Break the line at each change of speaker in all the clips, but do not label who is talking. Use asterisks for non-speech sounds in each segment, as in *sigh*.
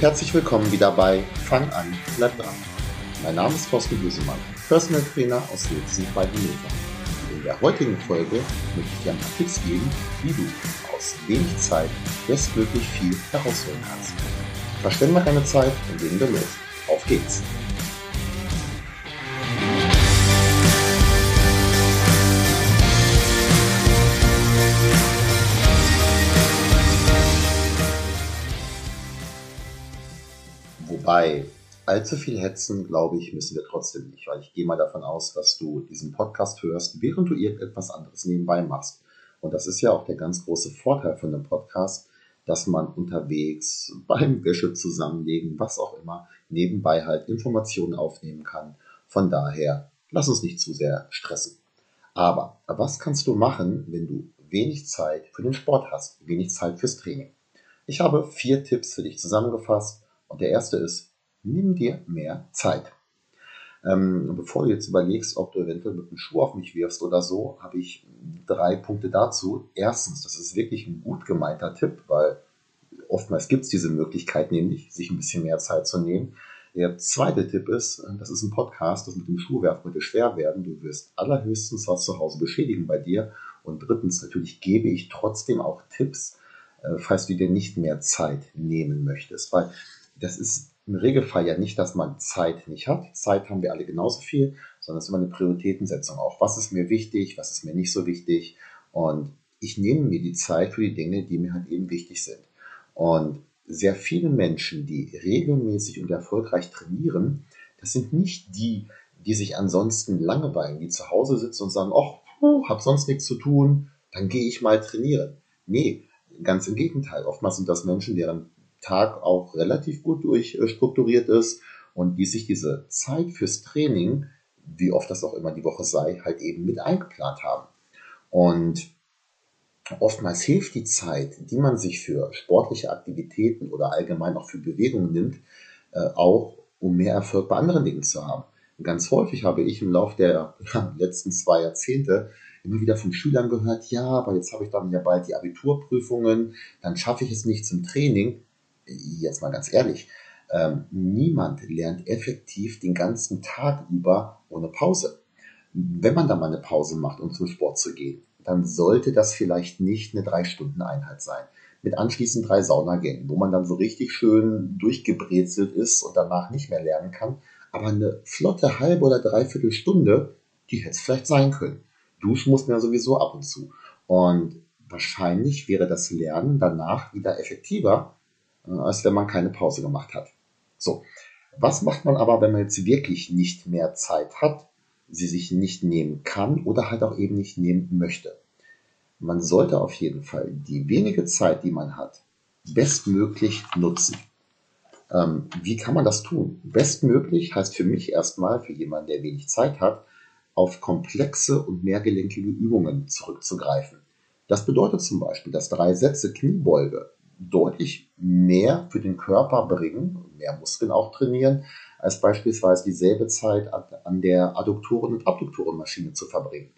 Herzlich willkommen wieder bei Fang an, bleib dran. Mein Name ist Thorsten Büsemann, Personal Trainer aus Lützen bei Hannover. In der heutigen Folge möchte ich dir ein paar Tipps geben, wie du aus wenig Zeit bestmöglich viel herausholen kannst. Verschwende mal keine Zeit und legen wir los. Auf geht's! Wobei allzu viel hetzen, glaube ich, müssen wir trotzdem nicht, weil ich gehe mal davon aus, dass du diesen Podcast hörst, während du irgendetwas anderes nebenbei machst. Und das ist ja auch der ganz große Vorteil von dem Podcast, dass man unterwegs *laughs* beim Wäsche zusammenlegen, was auch immer, nebenbei halt Informationen aufnehmen kann. Von daher, lass uns nicht zu sehr stressen. Aber was kannst du machen, wenn du wenig Zeit für den Sport hast, wenig Zeit fürs Training? Ich habe vier Tipps für dich zusammengefasst und der erste ist, nimm dir mehr Zeit. Ähm, bevor du jetzt überlegst, ob du eventuell mit einem Schuh auf mich wirfst oder so, habe ich drei Punkte dazu. Erstens, das ist wirklich ein gut gemeinter Tipp, weil oftmals gibt es diese Möglichkeit nämlich, sich ein bisschen mehr Zeit zu nehmen. Der zweite Tipp ist, das ist ein Podcast, das mit dem Schuhwerfen könnte schwer werden. Du wirst allerhöchstens was zu Hause beschädigen bei dir. Und drittens, natürlich gebe ich trotzdem auch Tipps, äh, falls du dir nicht mehr Zeit nehmen möchtest. Weil das ist im Regelfall ja nicht, dass man Zeit nicht hat. Zeit haben wir alle genauso viel, sondern es ist immer eine Prioritätensetzung auch. Was ist mir wichtig, was ist mir nicht so wichtig? Und ich nehme mir die Zeit für die Dinge, die mir halt eben wichtig sind. Und sehr viele Menschen, die regelmäßig und erfolgreich trainieren, das sind nicht die, die sich ansonsten langweilen, die zu Hause sitzen und sagen, ach, hab sonst nichts zu tun, dann gehe ich mal trainieren. Nee, ganz im Gegenteil. Oftmals sind das Menschen, deren Tag auch relativ gut durchstrukturiert ist und die sich diese Zeit fürs Training, wie oft das auch immer die Woche sei, halt eben mit eingeplant haben. Und oftmals hilft die Zeit, die man sich für sportliche Aktivitäten oder allgemein auch für Bewegungen nimmt, äh, auch um mehr Erfolg bei anderen Dingen zu haben. ganz häufig habe ich im Laufe der *laughs* letzten zwei Jahrzehnte immer wieder von Schülern gehört, ja, aber jetzt habe ich dann ja bald die Abiturprüfungen, dann schaffe ich es nicht zum Training jetzt mal ganz ehrlich, ähm, niemand lernt effektiv den ganzen Tag über ohne Pause. Wenn man da mal eine Pause macht, um zum Sport zu gehen, dann sollte das vielleicht nicht eine Drei-Stunden-Einheit sein. Mit anschließend drei Saunagängen, wo man dann so richtig schön durchgebrezelt ist und danach nicht mehr lernen kann. Aber eine flotte halbe oder dreiviertel Stunde, die hätte es vielleicht sein können. Duschen muss man ja sowieso ab und zu. Und wahrscheinlich wäre das Lernen danach wieder effektiver, als wenn man keine Pause gemacht hat. So, was macht man aber, wenn man jetzt wirklich nicht mehr Zeit hat, sie sich nicht nehmen kann oder halt auch eben nicht nehmen möchte? Man sollte auf jeden Fall die wenige Zeit, die man hat, bestmöglich nutzen. Ähm, wie kann man das tun? Bestmöglich heißt für mich erstmal, für jemanden, der wenig Zeit hat, auf komplexe und mehrgelenkige Übungen zurückzugreifen. Das bedeutet zum Beispiel, dass drei Sätze Kniebeuge deutlich mehr für den Körper bringen, mehr Muskeln auch trainieren, als beispielsweise dieselbe Zeit an der Adduktoren- und Abduktorenmaschine zu verbringen.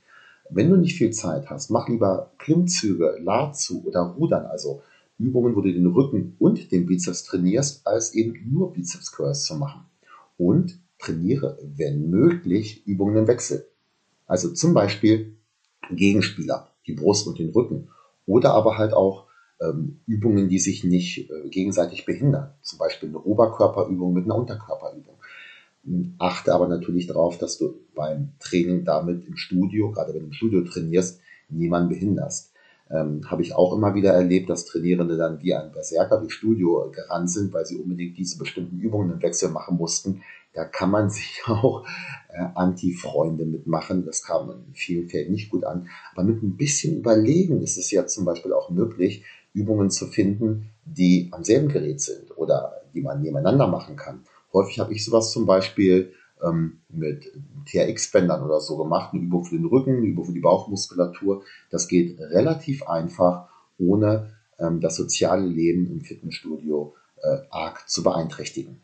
Wenn du nicht viel Zeit hast, mach lieber Klimmzüge, Lazu oder Rudern, also Übungen, wo du den Rücken und den Bizeps trainierst, als eben nur Bizeps Curls zu machen. Und trainiere, wenn möglich, Übungen im Wechsel. Also zum Beispiel Gegenspieler, die Brust und den Rücken. Oder aber halt auch ähm, Übungen, die sich nicht äh, gegenseitig behindern. Zum Beispiel eine Oberkörperübung mit einer Unterkörperübung. Hm, achte aber natürlich darauf, dass du beim Training damit im Studio, gerade wenn du im Studio trainierst, niemanden behinderst. Ähm, Habe ich auch immer wieder erlebt, dass Trainierende dann wie ein Berserker durchs Studio gerannt sind, weil sie unbedingt diese bestimmten Übungen im Wechsel machen mussten. Da kann man *laughs* sich auch äh, Anti-Freunde mitmachen. Das kam in vielen Fällen nicht gut an. Aber mit ein bisschen Überlegen ist es ja zum Beispiel auch möglich, Übungen zu finden, die am selben Gerät sind oder die man nebeneinander machen kann. Häufig habe ich sowas zum Beispiel ähm, mit TRX-Bändern oder so gemacht, eine Übung für den Rücken, eine Übung für die Bauchmuskulatur. Das geht relativ einfach, ohne ähm, das soziale Leben im Fitnessstudio äh, arg zu beeinträchtigen.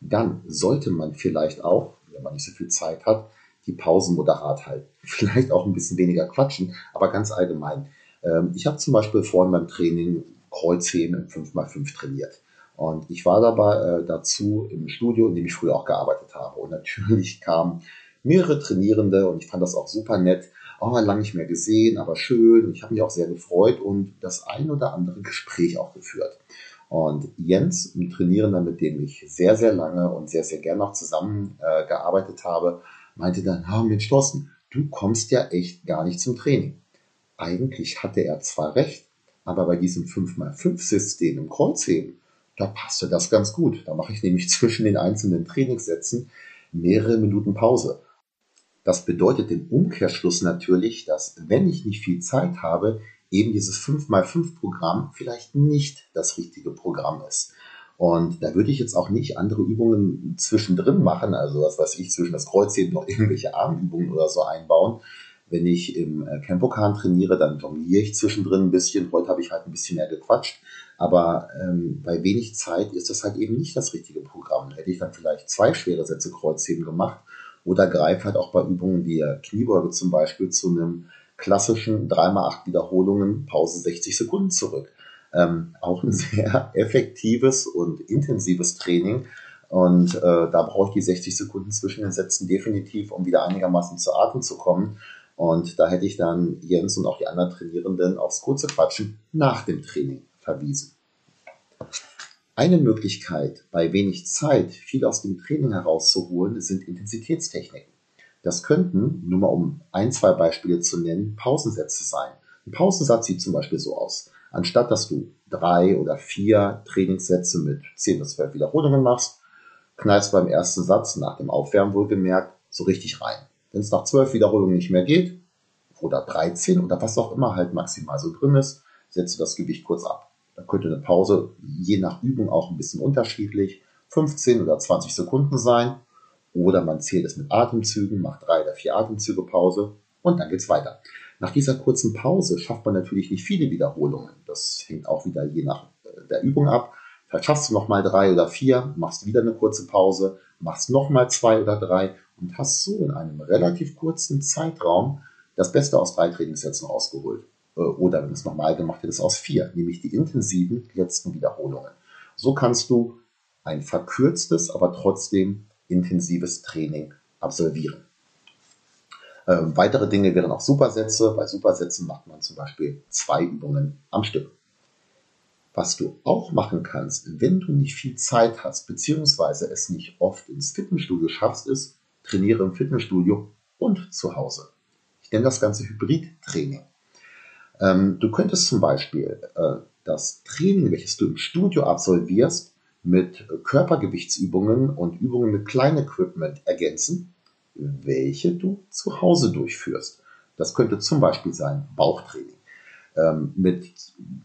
Dann sollte man vielleicht auch, wenn man nicht so viel Zeit hat, die Pausen moderat halten. *laughs* Vielleicht auch ein bisschen weniger quatschen, aber ganz allgemein. Ähm, ich habe zum Beispiel vorhin beim Training Kreuzheben im 5x5 trainiert. Und ich war dabei äh, dazu im Studio, in dem ich früher auch gearbeitet habe. Und natürlich kamen mehrere Trainierende und ich fand das auch super nett. Oh, lange nicht mehr gesehen, aber schön. Und ich habe mich auch sehr gefreut und das ein oder andere Gespräch auch geführt. Und Jens, ein Trainierender, mit dem ich sehr, sehr lange und sehr, sehr gerne auch zusammengearbeitet äh, habe, meinte dann, oh, Mensch, Thorsten, du kommst ja echt gar nicht zum Training. Eigentlich hatte er zwar recht, aber bei diesem 5x5-System im Kreuzheben, da passte das ganz gut. Da mache ich nämlich *laughs* zwischen den einzelnen Trainingssätzen mehrere Minuten Pause. Das bedeutet im Umkehrschluss natürlich, dass wenn ich nicht viel Zeit habe, eben dieses 5x5-Programm vielleicht nicht das richtige Programm ist. Und da würde ich jetzt auch nicht andere Übungen zwischendrin machen, also was weiß ich, zwischen das Kreuzheben noch irgendwelche Armübungen oder so einbauen. Wenn ich im äh, Campokan trainiere, dann jongliere ich zwischendrin ein bisschen. Heute habe ich halt ein bisschen mehr gequatscht. Aber ähm, bei wenig Zeit ist das halt eben nicht das richtige Programm. Hätte ich dann vielleicht zwei schwere Sätze Kreuzheben gemacht oder greife halt auch bei Übungen wie Kniebeuge zum Beispiel zu einem klassischen 3x8 Wiederholungen, Pause 60 Sekunden zurück ähm, auch ein *laughs* sehr effektives und intensives Training. Und äh, da brauche ich die 60 Sekunden zwischen den Sätzen definitiv, um wieder einigermaßen zu Atem zu kommen. Und da hätte ich dann Jens und auch die anderen Trainierenden aufs kurze Quatschen nach dem Training verwiesen. Eine Möglichkeit, bei wenig Zeit viel aus dem Training herauszuholen, sind Intensitätstechniken. Das könnten, nur mal um ein, zwei Beispiele zu nennen, Pausensätze sein. Ein Pausensatz sieht zum Beispiel so aus. Anstatt dass du drei oder vier Trainingssätze mit zehn bis zwölf Wiederholungen machst, knallst beim ersten Satz nach dem Aufwärmen wohlgemerkt so richtig rein. Wenn es nach zwölf Wiederholungen nicht mehr geht, oder 13 oder was auch immer halt maximal so drin ist, setzt du das Gewicht kurz ab. Dann könnte eine Pause je nach Übung auch ein bisschen unterschiedlich 15 oder 20 Sekunden sein. Oder man zählt es mit Atemzügen, macht drei oder vier Atemzüge Pause und dann geht's weiter. Nach dieser kurzen Pause schafft man natürlich nicht viele Wiederholungen. Das hängt auch wieder je nach äh, der Übung ab. Vielleicht schaffst du nochmal drei oder vier, machst wieder eine kurze Pause, machst nochmal zwei oder drei und hast so in einem relativ kurzen Zeitraum das Beste aus drei Trainingssätzen rausgeholt. Äh, oder wenn du es nochmal gemacht hättest, aus vier, nämlich die intensiven letzten Wiederholungen. So kannst du ein verkürztes, aber trotzdem intensives Training absolvieren. Ähm, weitere Dinge wären auch Supersätze. Bei Supersätzen macht man zum Beispiel zwei Übungen am Stück. Was du auch machen kannst, wenn du nicht viel Zeit hast, beziehungsweise es nicht oft ins Fitnessstudio schaffst, ist, trainiere im Fitnessstudio und zu Hause. Ich nenne das Ganze Hybrid-Training. Ähm, du könntest zum Beispiel äh, das Training, welches du im Studio absolvierst, mit Körpergewichtsübungen und Übungen mit Kleinequipment ergänzen welche du zu Hause durchführst. Das könnte zum Beispiel sein Bauchtraining. Ähm, mit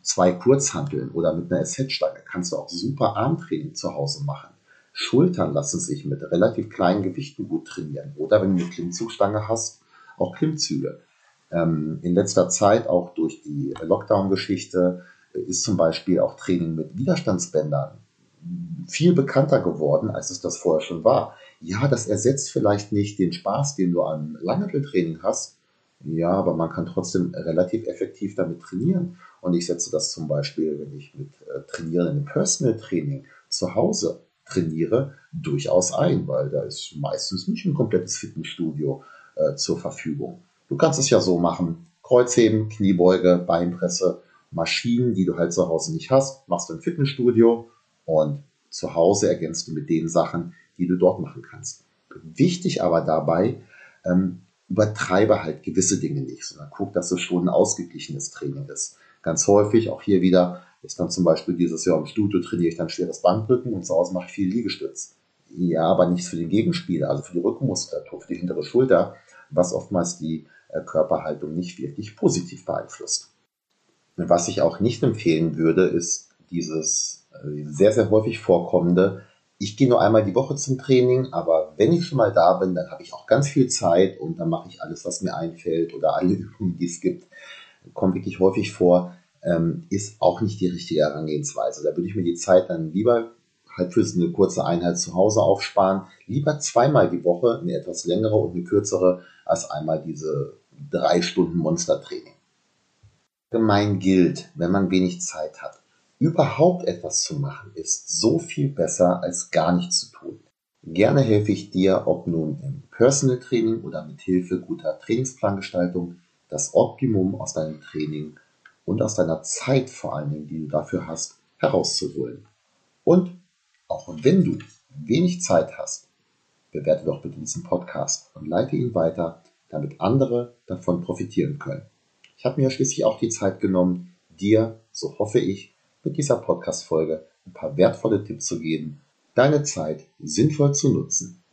zwei Kurzhanteln oder mit einer SZ-Stange kannst du auch super Armtraining zu Hause machen. Schultern lassen sich mit relativ kleinen Gewichten gut trainieren. Oder wenn du eine Klimmzugstange hast, auch Klimmzüge. Ähm, in letzter Zeit, auch durch die Lockdown-Geschichte, ist zum Beispiel auch Training mit Widerstandsbändern viel bekannter geworden, als es das vorher schon war ja, das ersetzt vielleicht nicht den Spaß, den du am Langhanteltraining hast. Ja, aber man kann trotzdem relativ effektiv damit trainieren. Und ich setze das zum Beispiel, wenn ich mit äh, Trainieren im Personal Training zu Hause trainiere, durchaus ein, weil da ist meistens nicht ein komplettes Fitnessstudio äh, zur Verfügung. Du kannst es ja so machen: Kreuzheben, Kniebeuge, Beinpresse, Maschinen, die du halt zu Hause nicht hast, machst du im Fitnessstudio und zu Hause ergänzt du mit den Sachen, die du dort machen kannst. Wichtig aber dabei, ähm, übertreibe halt gewisse Dinge nicht, sondern guck, dass es schon ein ausgeglichenes Training ist. Ganz häufig, auch hier wieder, ist dann zum Beispiel dieses Jahr im Studio trainiere ich dann schweres Bankdrücken und zu Hause mache ich viel Liegestütz. Ja, aber nichts für den Gegenspieler, also für die Rückenmuskulatur, für die hintere Schulter, was oftmals die äh, Körperhaltung nicht wirklich positiv beeinflusst. Was ich auch nicht empfehlen würde, ist dieses äh, sehr, sehr häufig vorkommende ich gehe nur einmal die Woche zum Training, aber wenn ich schon mal da bin, dann habe ich auch ganz viel Zeit und dann mache ich alles, was mir einfällt oder alle *laughs* Übungen, die es gibt. Kommt wirklich häufig vor, ähm, ist auch nicht die richtige Herangehensweise. Da würde ich mir die Zeit dann lieber halt für eine kurze Einheit zu Hause aufsparen. Lieber zweimal die Woche, eine etwas längere und eine kürzere, als einmal diese drei Stunden Monstertraining. Gemein gilt, wenn man wenig Zeit hat Überhaupt etwas zu machen ist so viel besser als gar nichts zu tun. Gerne helfe ich dir, ob nun im Personal Training oder mit Hilfe guter Trainingsplangestaltung, das Optimum aus deinem Training und aus deiner Zeit vor allen Dingen, die du dafür hast, herauszuholen. Und auch wenn du wenig Zeit hast, bewerte doch bitte diesen Podcast und leite ihn weiter, damit andere davon profitieren können. Ich habe mir schließlich auch die Zeit genommen, dir, so hoffe ich, mit dieser Podcast-Folge ein paar wertvolle Tipps zu geben, deine Zeit sinnvoll zu nutzen.